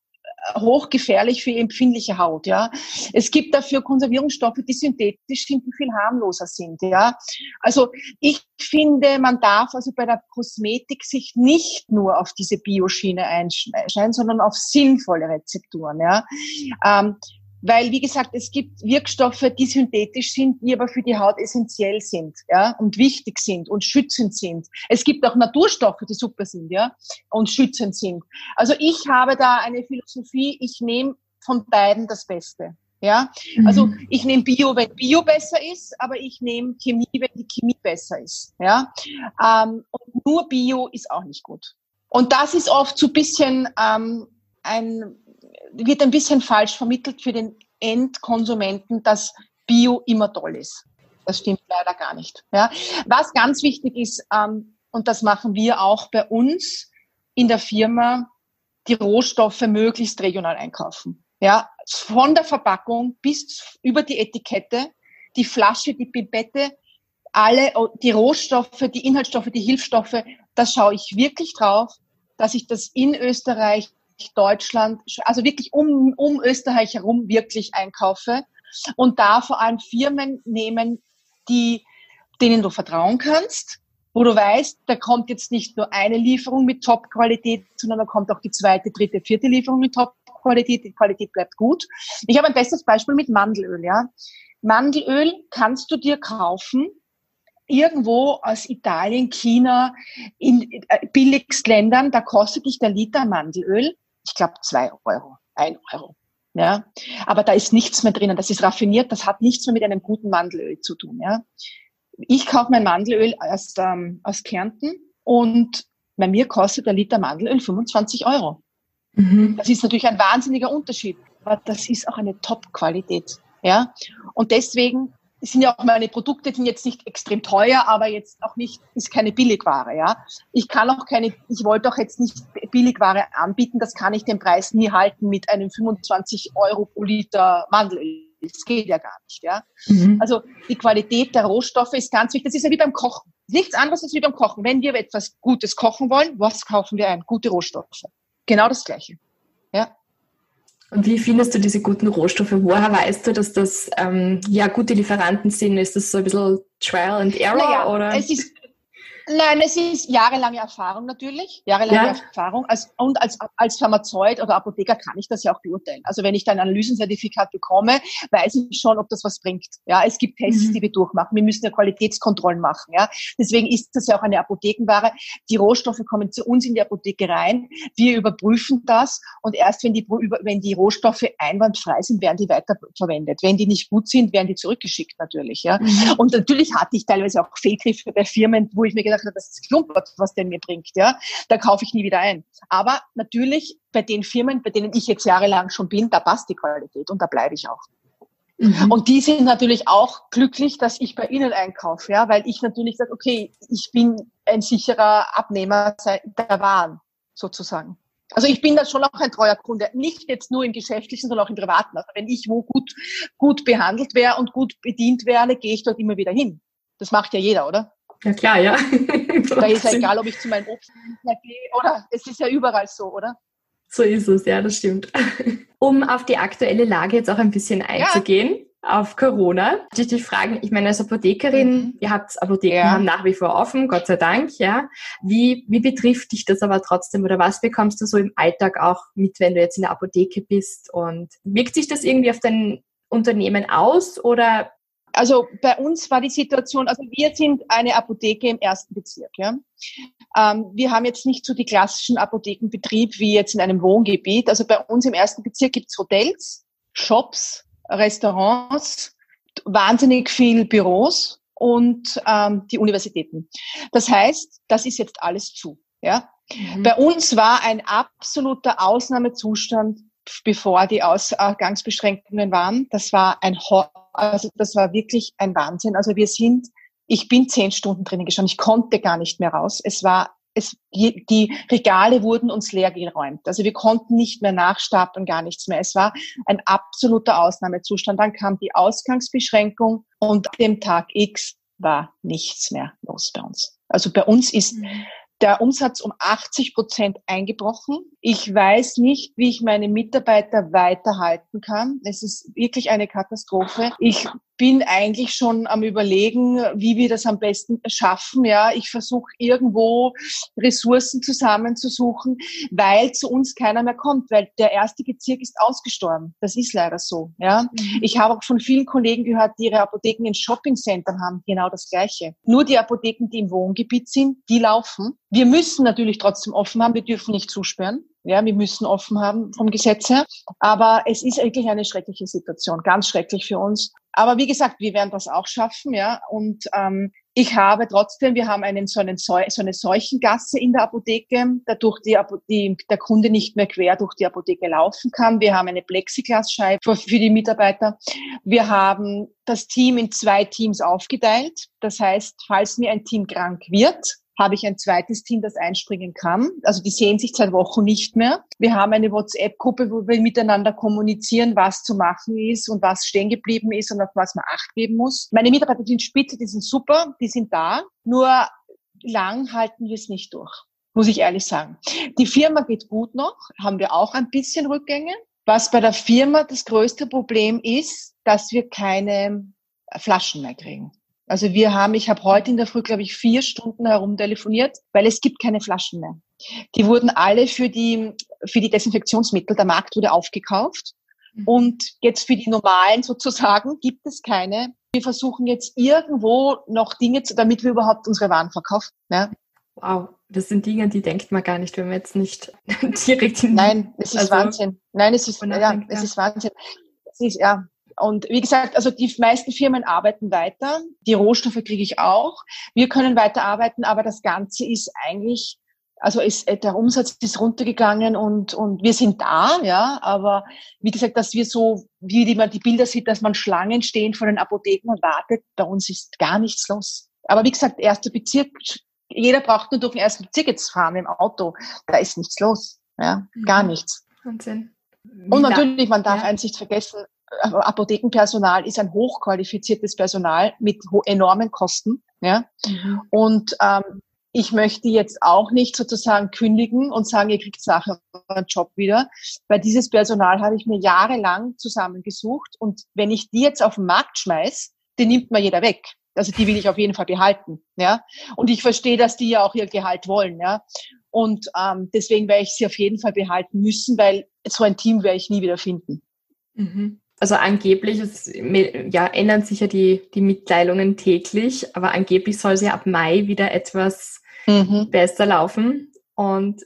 hochgefährlich für empfindliche Haut, ja. Es gibt dafür Konservierungsstoffe, die synthetisch sind, die viel harmloser sind, ja. Also ich finde, man darf also bei der Kosmetik sich nicht nur auf diese Bioschiene einschneiden, sondern auf sinnvolle Rezepturen, ja. Ähm, weil, wie gesagt, es gibt Wirkstoffe, die synthetisch sind, die aber für die Haut essentiell sind, ja, und wichtig sind und schützend sind. Es gibt auch Naturstoffe, die super sind, ja, und schützend sind. Also ich habe da eine Philosophie, ich nehme von beiden das Beste. Ja, also mhm. ich nehme Bio, wenn Bio besser ist, aber ich nehme Chemie, wenn die Chemie besser ist. Ja, ähm, und nur Bio ist auch nicht gut. Und das ist oft so ein bisschen ähm, ein wird ein bisschen falsch vermittelt für den Endkonsumenten, dass Bio immer toll ist. Das stimmt leider gar nicht. Ja. Was ganz wichtig ist, ähm, und das machen wir auch bei uns in der Firma, die Rohstoffe möglichst regional einkaufen. Ja, von der Verpackung bis über die Etikette die Flasche, die Pipette, alle, die Rohstoffe, die Inhaltsstoffe, die Hilfsstoffe, da schaue ich wirklich drauf, dass ich das in Österreich, Deutschland, also wirklich um, um Österreich herum wirklich einkaufe und da vor allem Firmen nehmen, die, denen du vertrauen kannst, wo du weißt, da kommt jetzt nicht nur eine Lieferung mit Top-Qualität, sondern da kommt auch die zweite, dritte, vierte Lieferung mit Top-Qualität. Die Qualität bleibt gut. Ich habe ein bestes Beispiel mit Mandelöl. Ja. Mandelöl kannst du dir kaufen irgendwo aus Italien, China, in äh, Billigstländern, da kostet dich der Liter Mandelöl, ich glaube, zwei Euro, ein Euro. Ja, aber da ist nichts mehr drinnen. Das ist raffiniert. Das hat nichts mehr mit einem guten Mandelöl zu tun. Ja, ich kaufe mein Mandelöl aus, ähm, aus Kärnten und bei mir kostet der Liter Mandelöl 25 Euro. Mhm. Das ist natürlich ein wahnsinniger Unterschied, aber das ist auch eine Top-Qualität. Ja, und deswegen sind ja auch meine Produkte sind jetzt nicht extrem teuer, aber jetzt auch nicht, ist keine Billigware, ja. Ich kann auch keine, ich wollte auch jetzt nicht Billigware anbieten, das kann ich den Preis nie halten mit einem 25 Euro pro Liter Mandelöl. Das geht ja gar nicht, ja. Mhm. Also die Qualität der Rohstoffe ist ganz wichtig. Das ist ja wie beim Kochen. Nichts anderes als wie beim Kochen. Wenn wir etwas Gutes kochen wollen, was kaufen wir ein? Gute Rohstoffe. Genau das Gleiche. Ja. Und wie findest du diese guten Rohstoffe? Woher weißt du, dass das ähm, ja gute Lieferanten sind? Ist das so ein bisschen Trial and Error? Naja, oder? Es ist, Nein, es ist jahrelange Erfahrung natürlich, jahrelange ja. Erfahrung. Als, und als, als Pharmazeut oder Apotheker kann ich das ja auch beurteilen. Also wenn ich da ein Analysenzertifikat bekomme, weiß ich schon, ob das was bringt. Ja, es gibt Tests, mhm. die wir durchmachen. Wir müssen ja Qualitätskontrollen machen. Ja, deswegen ist das ja auch eine Apothekenware. Die Rohstoffe kommen zu uns in die Apotheke rein. Wir überprüfen das und erst wenn die, wenn die Rohstoffe einwandfrei sind, werden die weiterverwendet. Wenn die nicht gut sind, werden die zurückgeschickt natürlich. Ja, mhm. und natürlich hatte ich teilweise auch Fehlgriffe bei Firmen, wo ich mir gedacht gedacht, das ist Klumpert, was der mir bringt, ja, da kaufe ich nie wieder ein. Aber natürlich bei den Firmen, bei denen ich jetzt jahrelang schon bin, da passt die Qualität und da bleibe ich auch. Mhm. Und die sind natürlich auch glücklich, dass ich bei ihnen einkaufe, ja, weil ich natürlich sage, okay, ich bin ein sicherer Abnehmer der Waren, sozusagen. Also ich bin da schon auch ein treuer Kunde, nicht jetzt nur im geschäftlichen, sondern auch im privaten. Also wenn ich wo gut, gut behandelt wäre und gut bedient werde, gehe ich dort immer wieder hin. Das macht ja jeder, oder? Ja klar, ja. da ist ja egal, ob ich zu meinem Obst gehe oder es ist ja überall so, oder? So ist es, ja, das stimmt. Um auf die aktuelle Lage jetzt auch ein bisschen einzugehen, ja. auf Corona, möchte ich dich fragen, ich meine, als Apothekerin, mhm. ihr habt Apotheken ja. haben nach wie vor offen, Gott sei Dank, ja. Wie, wie betrifft dich das aber trotzdem oder was bekommst du so im Alltag auch mit, wenn du jetzt in der Apotheke bist und wirkt sich das irgendwie auf dein Unternehmen aus oder also bei uns war die Situation, also wir sind eine Apotheke im ersten Bezirk. Ja. Ähm, wir haben jetzt nicht so die klassischen Apothekenbetrieb wie jetzt in einem Wohngebiet. Also bei uns im ersten Bezirk gibt's Hotels, Shops, Restaurants, wahnsinnig viel Büros und ähm, die Universitäten. Das heißt, das ist jetzt alles zu. Ja. Mhm. Bei uns war ein absoluter Ausnahmezustand, bevor die Ausgangsbeschränkungen waren. Das war ein Horror also das war wirklich ein Wahnsinn. Also wir sind, ich bin zehn Stunden drinnen gestanden. Ich konnte gar nicht mehr raus. Es war, es, die Regale wurden uns leer geräumt. Also wir konnten nicht mehr nachstapeln, gar nichts mehr. Es war ein absoluter Ausnahmezustand. Dann kam die Ausgangsbeschränkung und dem Tag X war nichts mehr los bei uns. Also bei uns ist mhm der Umsatz um 80 Prozent eingebrochen. Ich weiß nicht, wie ich meine Mitarbeiter weiterhalten kann. Es ist wirklich eine Katastrophe. Ich bin eigentlich schon am überlegen, wie wir das am besten schaffen. Ja, ich versuche irgendwo Ressourcen zusammenzusuchen, weil zu uns keiner mehr kommt, weil der erste Bezirk ist ausgestorben. Das ist leider so. Ja, mhm. ich habe auch von vielen Kollegen gehört, die ihre Apotheken in Shoppingcentern haben, genau das Gleiche. Nur die Apotheken, die im Wohngebiet sind, die laufen. Wir müssen natürlich trotzdem offen haben. Wir dürfen nicht zusperren. Ja, wir müssen offen haben vom Gesetz her. Aber es ist eigentlich eine schreckliche Situation, ganz schrecklich für uns. Aber wie gesagt, wir werden das auch schaffen, ja. Und ähm, ich habe trotzdem, wir haben einen so, einen, so eine Seuchengasse in der Apotheke, dadurch die, die, der Kunde nicht mehr quer durch die Apotheke laufen kann. Wir haben eine Plexiglasscheibe für, für die Mitarbeiter. Wir haben das Team in zwei Teams aufgeteilt. Das heißt, falls mir ein Team krank wird, habe ich ein zweites Team, das einspringen kann. Also die sehen sich seit Wochen nicht mehr. Wir haben eine WhatsApp-Gruppe, wo wir miteinander kommunizieren, was zu machen ist und was stehen geblieben ist und auf was man Acht geben muss. Meine Mitarbeiter sind spitze, die sind super, die sind da. Nur lang halten wir es nicht durch, muss ich ehrlich sagen. Die Firma geht gut noch, haben wir auch ein bisschen Rückgänge. Was bei der Firma das größte Problem ist, dass wir keine Flaschen mehr kriegen. Also wir haben, ich habe heute in der Früh, glaube ich, vier Stunden herumtelefoniert, weil es gibt keine Flaschen mehr. Die wurden alle für die, für die Desinfektionsmittel, der Markt wurde aufgekauft. Mhm. Und jetzt für die normalen sozusagen gibt es keine. Wir versuchen jetzt irgendwo noch Dinge zu, damit wir überhaupt unsere Waren verkaufen. Ja. Wow, das sind Dinge, die denkt man gar nicht, wenn man jetzt nicht direkt in Nein, es ist also Wahnsinn. Nein, es ist, ja, es ist Wahnsinn. Es ist, ja, und wie gesagt, also die meisten Firmen arbeiten weiter. Die Rohstoffe kriege ich auch. Wir können weiter arbeiten, aber das Ganze ist eigentlich, also ist, äh, der Umsatz ist runtergegangen und, und wir sind da, ja. Aber wie gesagt, dass wir so, wie man die Bilder sieht, dass man Schlangen stehen vor den Apotheken und wartet, bei uns ist gar nichts los. Aber wie gesagt, erster Bezirk, jeder braucht nur durch den ersten Bezirk jetzt fahren im Auto. Da ist nichts los, ja. Gar mhm. nichts. Wahnsinn. Und natürlich, man darf ja. eins nicht vergessen, Apothekenpersonal ist ein hochqualifiziertes Personal mit enormen Kosten. Ja? Mhm. Und ähm, ich möchte jetzt auch nicht sozusagen kündigen und sagen, ihr kriegt nachher einen Job wieder, weil dieses Personal habe ich mir jahrelang zusammengesucht und wenn ich die jetzt auf den Markt schmeiß, den nimmt mir jeder weg. Also die will ich auf jeden Fall behalten, ja. Und ich verstehe, dass die ja auch ihr Gehalt wollen, ja. Und ähm, deswegen werde ich sie auf jeden Fall behalten müssen, weil so ein Team werde ich nie wieder finden. Mhm also angeblich, es, ja, ändern sich ja die, die Mitteilungen täglich, aber angeblich soll sie ab Mai wieder etwas mhm. besser laufen. Und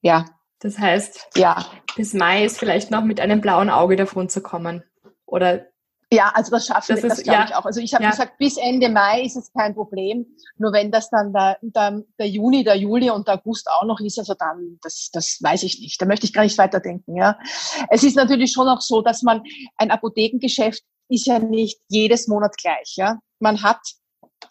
ja, das heißt, ja. bis Mai ist vielleicht noch mit einem blauen Auge davon zu kommen. Oder ja, also das schaffen wir, das, glaube ja. ich auch. Also ich habe ja. gesagt, bis Ende Mai ist es kein Problem. Nur wenn das dann der, der, der Juni, der Juli und der August auch noch ist, also dann, das, das weiß ich nicht. Da möchte ich gar nicht weiterdenken. Ja. Es ist natürlich schon auch so, dass man ein Apothekengeschäft ist ja nicht jedes Monat gleich. Ja. Man hat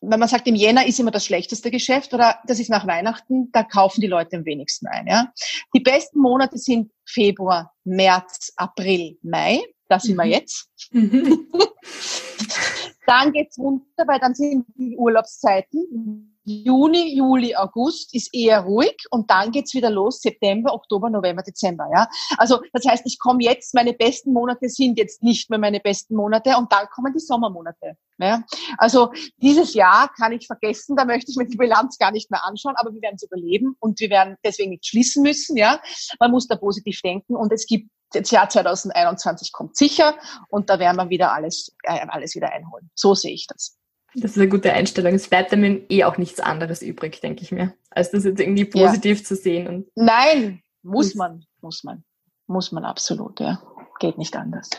wenn man sagt, im Jänner ist immer das schlechteste Geschäft oder das ist nach Weihnachten, da kaufen die Leute am wenigsten ein. Ja? Die besten Monate sind Februar, März, April, Mai da sind wir mhm. jetzt. Mhm. dann geht's runter, weil dann sind die Urlaubszeiten. Juni, Juli, August ist eher ruhig und dann geht's wieder los, September, Oktober, November, Dezember. Ja? Also das heißt, ich komme jetzt, meine besten Monate sind jetzt nicht mehr meine besten Monate und dann kommen die Sommermonate. Ja? Also dieses Jahr kann ich vergessen, da möchte ich mir die Bilanz gar nicht mehr anschauen, aber wir werden es überleben und wir werden deswegen nicht schließen müssen. Ja? Man muss da positiv denken und es gibt das Jahr 2021 kommt sicher und da werden wir wieder alles, äh, alles wieder einholen. So sehe ich das. Das ist eine gute Einstellung. Es bleibt einem eh auch nichts anderes übrig, denke ich mir, als das jetzt irgendwie positiv ja. zu sehen. Nein, muss man, muss man, muss man absolut, ja. Geht nicht anders.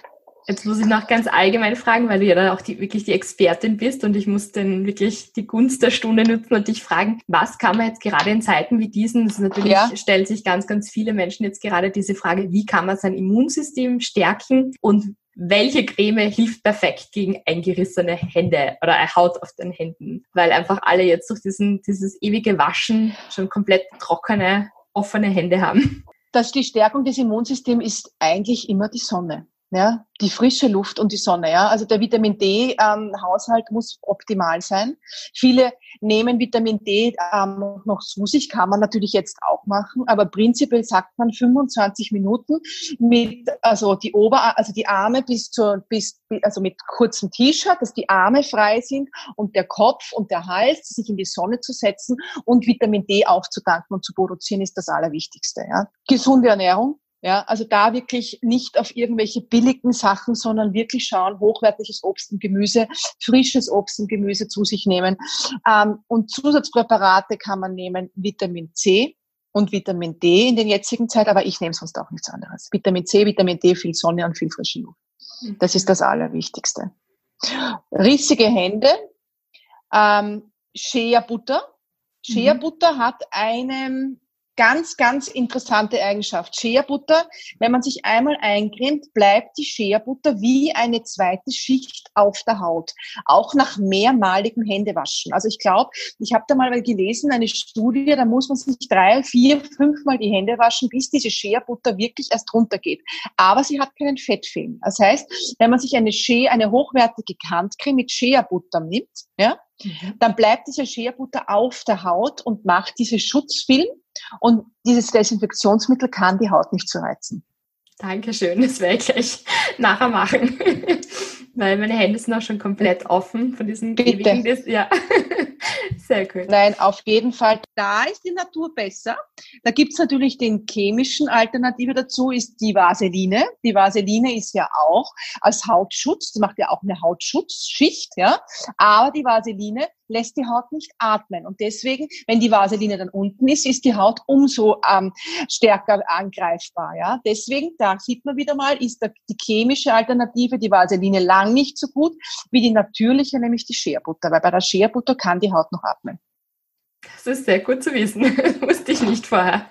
Jetzt muss ich noch ganz allgemein fragen, weil du ja dann auch die, wirklich die Expertin bist und ich muss dann wirklich die Gunst der Stunde nutzen und dich fragen, was kann man jetzt gerade in Zeiten wie diesen, das ist natürlich ja. stellen sich ganz, ganz viele Menschen jetzt gerade diese Frage, wie kann man sein Immunsystem stärken und welche Creme hilft perfekt gegen eingerissene Hände oder Haut auf den Händen, weil einfach alle jetzt durch diesen, dieses ewige Waschen schon komplett trockene, offene Hände haben. Dass die Stärkung des Immunsystems ist eigentlich immer die Sonne ja, die frische Luft und die Sonne. Ja, also der Vitamin D-Haushalt ähm, muss optimal sein. Viele nehmen Vitamin D ähm, noch zu sich, kann man natürlich jetzt auch machen, aber prinzipiell sagt man 25 Minuten mit, also die Ober, also die Arme bis zur, bis, also mit kurzem T-Shirt, dass die Arme frei sind und der Kopf und der Hals, sich in die Sonne zu setzen und Vitamin D aufzutanken und zu produzieren, ist das Allerwichtigste. Ja. Gesunde Ernährung, ja, also da wirklich nicht auf irgendwelche billigen Sachen, sondern wirklich schauen, hochwertiges Obst und Gemüse, frisches Obst und Gemüse zu sich nehmen. Ähm, und Zusatzpräparate kann man nehmen, Vitamin C und Vitamin D in den jetzigen Zeit, aber ich nehme sonst auch nichts anderes. Vitamin C, Vitamin D, viel Sonne und viel frische Luft. Mhm. Das ist das Allerwichtigste. Rissige Hände, ähm, Shea Butter. Shea mhm. Butter hat einen Ganz, ganz interessante Eigenschaft. Shea-Butter, wenn man sich einmal eincremt, bleibt die Shea-Butter wie eine zweite Schicht auf der Haut. Auch nach mehrmaligem Händewaschen. Also ich glaube, ich habe da mal gelesen, eine Studie, da muss man sich drei, vier, fünfmal die Hände waschen, bis diese Shea-Butter wirklich erst runtergeht. Aber sie hat keinen Fettfilm. Das heißt, wenn man sich eine Shea, eine hochwertige Handcreme mit Shea-Butter nimmt, ja, mhm. dann bleibt diese Shea-Butter auf der Haut und macht diese Schutzfilm und dieses Desinfektionsmittel kann die Haut nicht zureizen. Dankeschön, das werde ich gleich nachher machen. Weil meine Hände sind auch schon komplett offen von diesem Bitte. ewigen, ja. Sehr cool. Nein, auf jeden Fall. Da ist die Natur besser. Da gibt's natürlich den chemischen Alternative dazu, ist die Vaseline. Die Vaseline ist ja auch als Hautschutz, das macht ja auch eine Hautschutzschicht, ja. Aber die Vaseline lässt die Haut nicht atmen. Und deswegen, wenn die Vaseline dann unten ist, ist die Haut umso ähm, stärker angreifbar. Ja? Deswegen, da sieht man wieder mal, ist die chemische Alternative, die Vaseline, lang nicht so gut wie die natürliche, nämlich die Scherbutter. Weil bei der Scherbutter kann die Haut noch atmen. Das ist sehr gut zu wissen. Das wusste ich nicht vorher.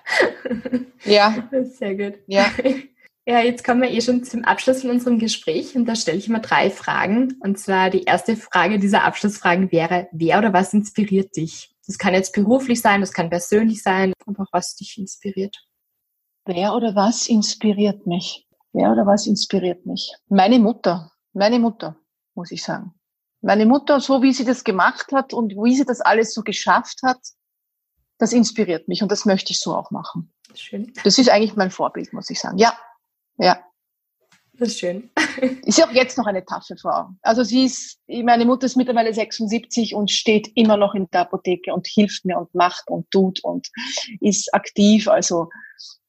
Ja. Sehr gut. Ja. Ja, jetzt kommen wir eh schon zum Abschluss von unserem Gespräch und da stelle ich immer drei Fragen. Und zwar die erste Frage dieser Abschlussfragen wäre, wer oder was inspiriert dich? Das kann jetzt beruflich sein, das kann persönlich sein, einfach was dich inspiriert. Wer oder was inspiriert mich? Wer oder was inspiriert mich? Meine Mutter, meine Mutter, muss ich sagen. Meine Mutter, so wie sie das gemacht hat und wie sie das alles so geschafft hat, das inspiriert mich und das möchte ich so auch machen. Schön. Das ist eigentlich mein Vorbild, muss ich sagen. Ja, ja. Das ist schön. Ist ja auch jetzt noch eine taffe Frau. Also sie ist, meine Mutter ist mittlerweile 76 und steht immer noch in der Apotheke und hilft mir und macht und tut und ist aktiv. Also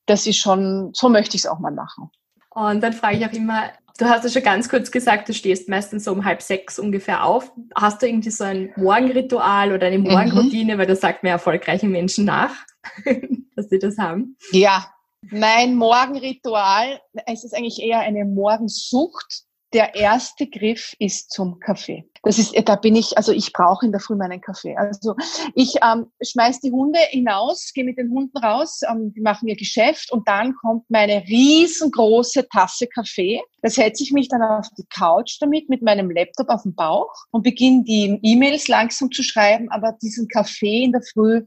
das ist schon, so möchte ich es auch mal machen. Und dann frage ich auch immer, du hast ja schon ganz kurz gesagt, du stehst meistens so um halb sechs ungefähr auf. Hast du irgendwie so ein Morgenritual oder eine mhm. Morgenroutine, mhm. weil das sagt mir erfolgreichen Menschen nach, dass sie das haben? Ja, mein Morgenritual, es ist eigentlich eher eine Morgensucht. Der erste Griff ist zum Kaffee. Das ist, da bin ich, also ich brauche in der Früh meinen Kaffee. Also ich ähm, schmeiß die Hunde hinaus, gehe mit den Hunden raus, ähm, die machen ihr Geschäft und dann kommt meine riesengroße Tasse Kaffee. Da setze ich mich dann auf die Couch damit mit meinem Laptop auf dem Bauch und beginne die E-Mails langsam zu schreiben. Aber diesen Kaffee in der Früh,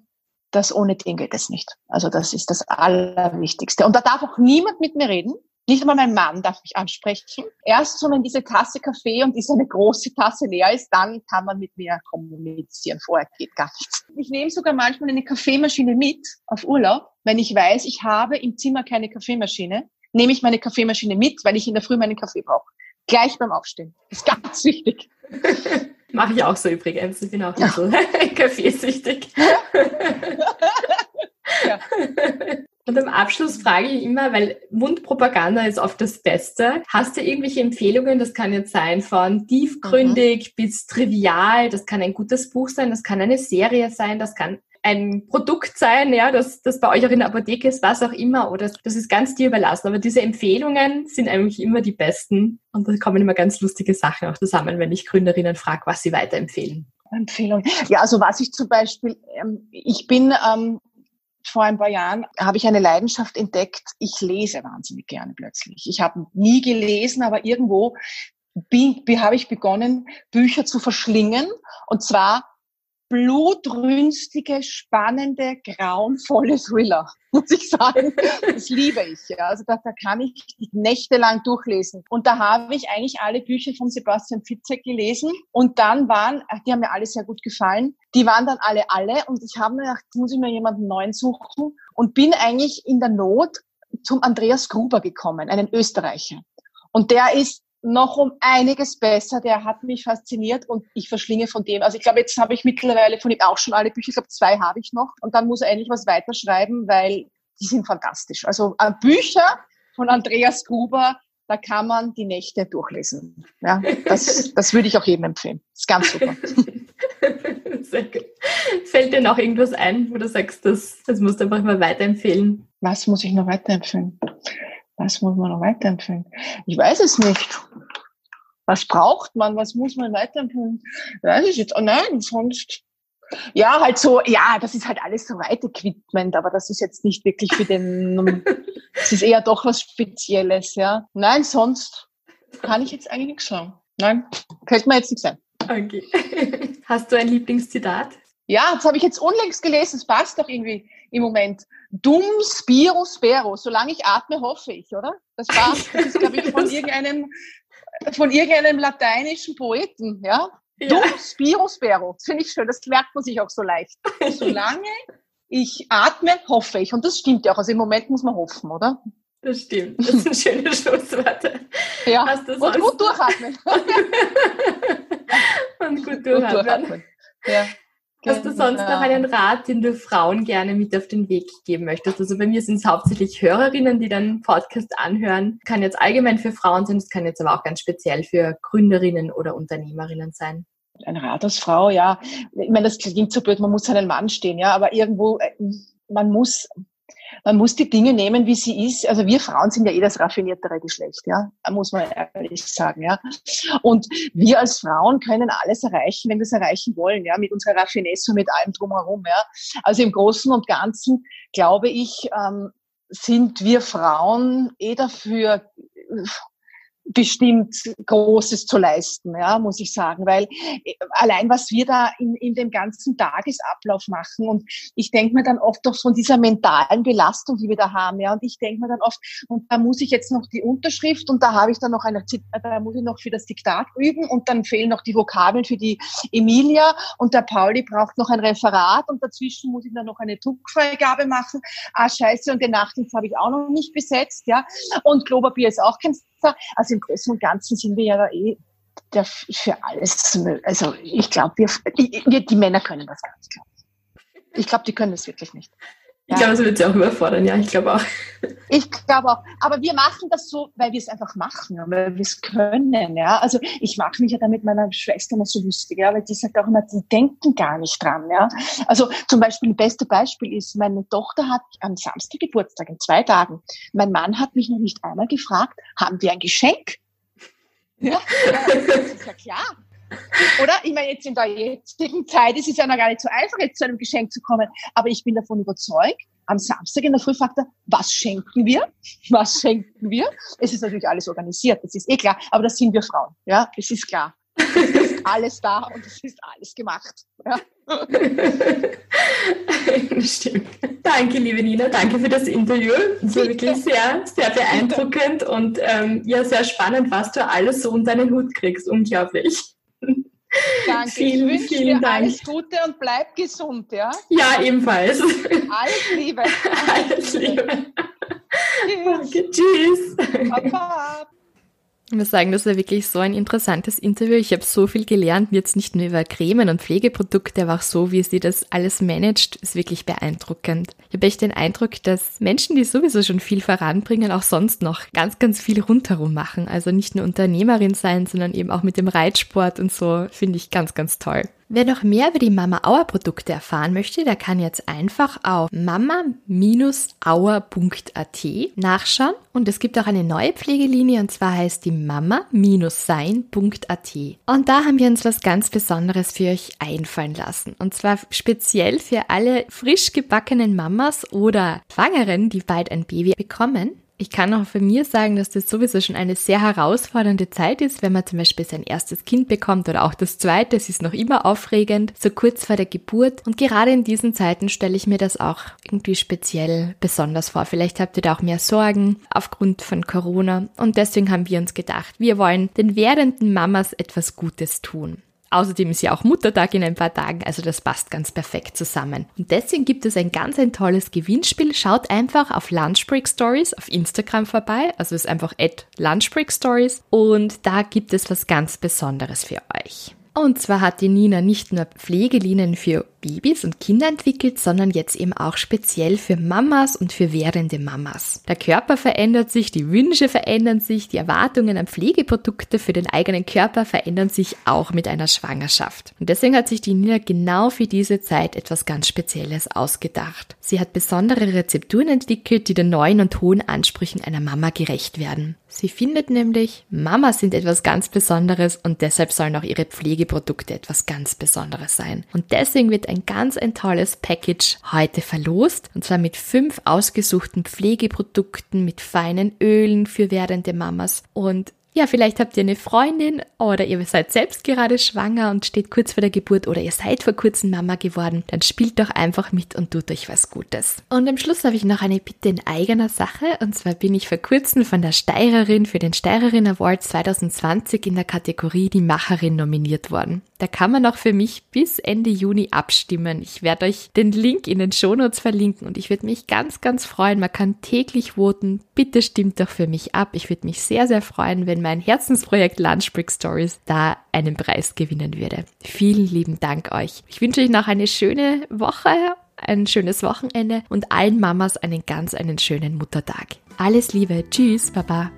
das ohne den geht es nicht. Also das ist das Allerwichtigste. Und da darf auch niemand mit mir reden. Nicht einmal mein Mann darf mich ansprechen. Erst so, wenn diese Tasse Kaffee und diese eine große Tasse leer ist, dann kann man mit mir kommunizieren. Vorher geht gar nichts. Ich nehme sogar manchmal eine Kaffeemaschine mit auf Urlaub. Wenn ich weiß, ich habe im Zimmer keine Kaffeemaschine, nehme ich meine Kaffeemaschine mit, weil ich in der Früh meinen Kaffee brauche. Gleich beim Aufstehen. Das ist ganz wichtig. Mache ich auch so übrigens. Ich bin auch ja. so kaffeesüchtig. ja. Und am Abschluss frage ich immer, weil Mundpropaganda ist oft das Beste. Hast du irgendwelche Empfehlungen? Das kann jetzt sein von tiefgründig mhm. bis trivial. Das kann ein gutes Buch sein. Das kann eine Serie sein. Das kann ein Produkt sein, ja, das, das bei euch auch in der Apotheke ist, was auch immer, oder das ist ganz dir überlassen. Aber diese Empfehlungen sind eigentlich immer die besten und da kommen immer ganz lustige Sachen auch zusammen, wenn ich Gründerinnen frage, was sie weiterempfehlen. Empfehlung. Ja, also was ich zum Beispiel, ähm, ich bin ähm, vor ein paar Jahren habe ich eine Leidenschaft entdeckt. Ich lese wahnsinnig gerne plötzlich. Ich habe nie gelesen, aber irgendwo bin, habe ich begonnen, Bücher zu verschlingen. Und zwar blutrünstige, spannende, grauenvolle Thriller, muss ich sagen. Das liebe ich. Ja. Also da, da kann ich nächtelang durchlesen. Und da habe ich eigentlich alle Bücher von Sebastian Fitzek gelesen. Und dann waren, die haben mir alle sehr gut gefallen, die waren dann alle alle. Und ich habe mir gedacht, muss ich mir jemanden neuen suchen. Und bin eigentlich in der Not zum Andreas Gruber gekommen, einen Österreicher. Und der ist noch um einiges besser. Der hat mich fasziniert und ich verschlinge von dem. Also ich glaube, jetzt habe ich mittlerweile von ihm auch schon alle Bücher. Ich glaube, zwei habe ich noch. Und dann muss er endlich was weiterschreiben, weil die sind fantastisch. Also äh, Bücher von Andreas Gruber, da kann man die Nächte durchlesen. Ja, das, das würde ich auch jedem empfehlen. Das ist ganz super. Sehr gut. Fällt dir noch irgendwas ein, wo du sagst, das, das musst du einfach mal weiterempfehlen? Was muss ich noch weiterempfehlen? Was muss man noch weiterempfehlen? Ich weiß es nicht. Was braucht man? Was muss man weiterempfehlen? Weiß ich jetzt. Oh nein, sonst Ja, halt so, ja, das ist halt alles so weit Equipment, aber das ist jetzt nicht wirklich für den, es ist eher doch was Spezielles, ja. Nein, sonst kann ich jetzt eigentlich nichts sagen. Nein, fällt mir jetzt nichts ein. Okay. Hast du ein Lieblingszitat? Ja, das habe ich jetzt unlängst gelesen, es passt doch irgendwie im Moment. Dum spiro spero, solange ich atme, hoffe ich, oder? Das war, das ist, glaube ich, von irgendeinem, von irgendeinem lateinischen Poeten, ja? Ja. Dum spiro spero, das finde ich schön, das merkt man sich auch so leicht. Solange ich atme, hoffe ich. Und das stimmt ja auch. Also im Moment muss man hoffen, oder? Das stimmt. Das sind schöne Schlussworte. Ja, Hast du und gut durchatmen. und gut durchatmen. Gut durchatmen. Ja. Hast du sonst noch einen Rat, den du Frauen gerne mit auf den Weg geben möchtest? Also bei mir sind es hauptsächlich Hörerinnen, die den Podcast anhören. Kann jetzt allgemein für Frauen sein, es kann jetzt aber auch ganz speziell für Gründerinnen oder Unternehmerinnen sein. Ein Rat als Frau, ja. Ich meine, das klingt so blöd, man muss einen Mann stehen, ja, aber irgendwo, äh, man muss man muss die Dinge nehmen, wie sie ist. Also wir Frauen sind ja eh das raffiniertere Geschlecht, ja, muss man ehrlich sagen, ja. Und wir als Frauen können alles erreichen, wenn wir es erreichen wollen, ja, mit unserer Raffinesse und mit allem drumherum, ja. Also im Großen und Ganzen glaube ich, ähm, sind wir Frauen eh dafür bestimmt Großes zu leisten, ja, muss ich sagen, weil äh, allein was wir da in, in dem ganzen Tagesablauf machen und ich denke mir dann oft doch von dieser mentalen Belastung, die wir da haben, ja, und ich denke mir dann oft, und da muss ich jetzt noch die Unterschrift und da habe ich dann noch eine, da muss ich noch für das Diktat üben und dann fehlen noch die Vokabeln für die Emilia und der Pauli braucht noch ein Referat und dazwischen muss ich dann noch eine Druckfreigabe machen. Ah, scheiße, und den Nachtdienst habe ich auch noch nicht besetzt, ja, und Klopapier ist auch kein also im Großen und Ganzen sind wir ja eh der, für alles. Also ich glaube, wir, die Männer können das gar nicht. Ich glaube, die können das wirklich nicht. Ja. Ich glaube, es wird sie auch überfordern, ja, ich glaube auch. Ich glaube auch. Aber wir machen das so, weil wir es einfach machen, weil wir es können, ja. Also ich mache mich ja da mit meiner Schwester immer so lustig, ja, weil die sagt auch immer, die denken gar nicht dran, ja. Also zum Beispiel, das beste Beispiel ist, meine Tochter hat am Samstag Geburtstag, in zwei Tagen. Mein Mann hat mich noch nicht einmal gefragt, haben wir ein Geschenk? Ja, das ist ja klar. Oder? Ich meine, jetzt in der jetzigen Zeit ist es ja noch gar nicht so einfach, jetzt zu einem Geschenk zu kommen. Aber ich bin davon überzeugt, am Samstag in der Früh fragt er, was schenken wir? Was schenken wir? Es ist natürlich alles organisiert, das ist eh klar. Aber das sind wir Frauen. Ja, es ist klar. Es ist alles da und es ist alles gemacht. Ja. Stimmt. Danke, liebe Nina, danke für das Interview. Es war wirklich sehr, sehr beeindruckend und ähm, ja, sehr spannend, was du alles so unter deinen Hut kriegst. Unglaublich. Danke. Vielen, ich vielen Dank. Alles Gute und bleib gesund, ja? Ja, ebenfalls. Alles Liebe. Alles Liebe. Tschüss. Tschüss. Papa. Ich muss sagen, das war wirklich so ein interessantes Interview. Ich habe so viel gelernt, jetzt nicht nur über Cremen und Pflegeprodukte, aber auch so, wie sie das alles managt, ist wirklich beeindruckend. Ich habe echt den Eindruck, dass Menschen, die sowieso schon viel voranbringen, auch sonst noch ganz, ganz viel rundherum machen. Also nicht nur Unternehmerin sein, sondern eben auch mit dem Reitsport und so, finde ich ganz, ganz toll. Wer noch mehr über die Mama Auer Produkte erfahren möchte, der kann jetzt einfach auf mama-auer.at nachschauen. Und es gibt auch eine neue Pflegelinie und zwar heißt die mama-sein.at. Und da haben wir uns was ganz Besonderes für euch einfallen lassen. Und zwar speziell für alle frisch gebackenen Mamas oder Schwangeren, die bald ein Baby bekommen ich kann auch von mir sagen, dass das sowieso schon eine sehr herausfordernde Zeit ist, wenn man zum Beispiel sein erstes Kind bekommt oder auch das zweite. Es ist noch immer aufregend, so kurz vor der Geburt. Und gerade in diesen Zeiten stelle ich mir das auch irgendwie speziell besonders vor. Vielleicht habt ihr da auch mehr Sorgen aufgrund von Corona. Und deswegen haben wir uns gedacht, wir wollen den werdenden Mamas etwas Gutes tun. Außerdem ist ja auch Muttertag in ein paar Tagen, also das passt ganz perfekt zusammen. Und deswegen gibt es ein ganz ein tolles Gewinnspiel. Schaut einfach auf Lunchbreak Stories auf Instagram vorbei, also ist einfach at Lunchbreak Stories und da gibt es was ganz Besonderes für euch. Und zwar hat die Nina nicht nur Pflegelinien für Babys und Kinder entwickelt, sondern jetzt eben auch speziell für Mamas und für werdende Mamas. Der Körper verändert sich, die Wünsche verändern sich, die Erwartungen an Pflegeprodukte für den eigenen Körper verändern sich auch mit einer Schwangerschaft. Und deswegen hat sich die Nina genau für diese Zeit etwas ganz Spezielles ausgedacht. Sie hat besondere Rezepturen entwickelt, die den neuen und hohen Ansprüchen einer Mama gerecht werden. Sie findet nämlich, Mamas sind etwas ganz Besonderes und deshalb sollen auch ihre Pflegeprodukte etwas ganz Besonderes sein. Und deswegen wird ein ganz ein tolles Package heute verlost. Und zwar mit fünf ausgesuchten Pflegeprodukten, mit feinen Ölen für werdende Mamas. Und ja, vielleicht habt ihr eine Freundin oder ihr seid selbst gerade schwanger und steht kurz vor der Geburt oder ihr seid vor kurzem Mama geworden. Dann spielt doch einfach mit und tut euch was Gutes. Und am Schluss habe ich noch eine Bitte in eigener Sache. Und zwar bin ich vor kurzem von der Steirerin für den Steirerin Award 2020 in der Kategorie Die Macherin nominiert worden. Da kann man auch für mich bis Ende Juni abstimmen. Ich werde euch den Link in den Shownotes verlinken und ich würde mich ganz, ganz freuen. Man kann täglich voten. Bitte stimmt doch für mich ab. Ich würde mich sehr, sehr freuen, wenn mein Herzensprojekt Lunch Break Stories da einen Preis gewinnen würde. Vielen lieben Dank euch. Ich wünsche euch noch eine schöne Woche, ein schönes Wochenende und allen Mamas einen ganz, einen schönen Muttertag. Alles Liebe. Tschüss, Baba.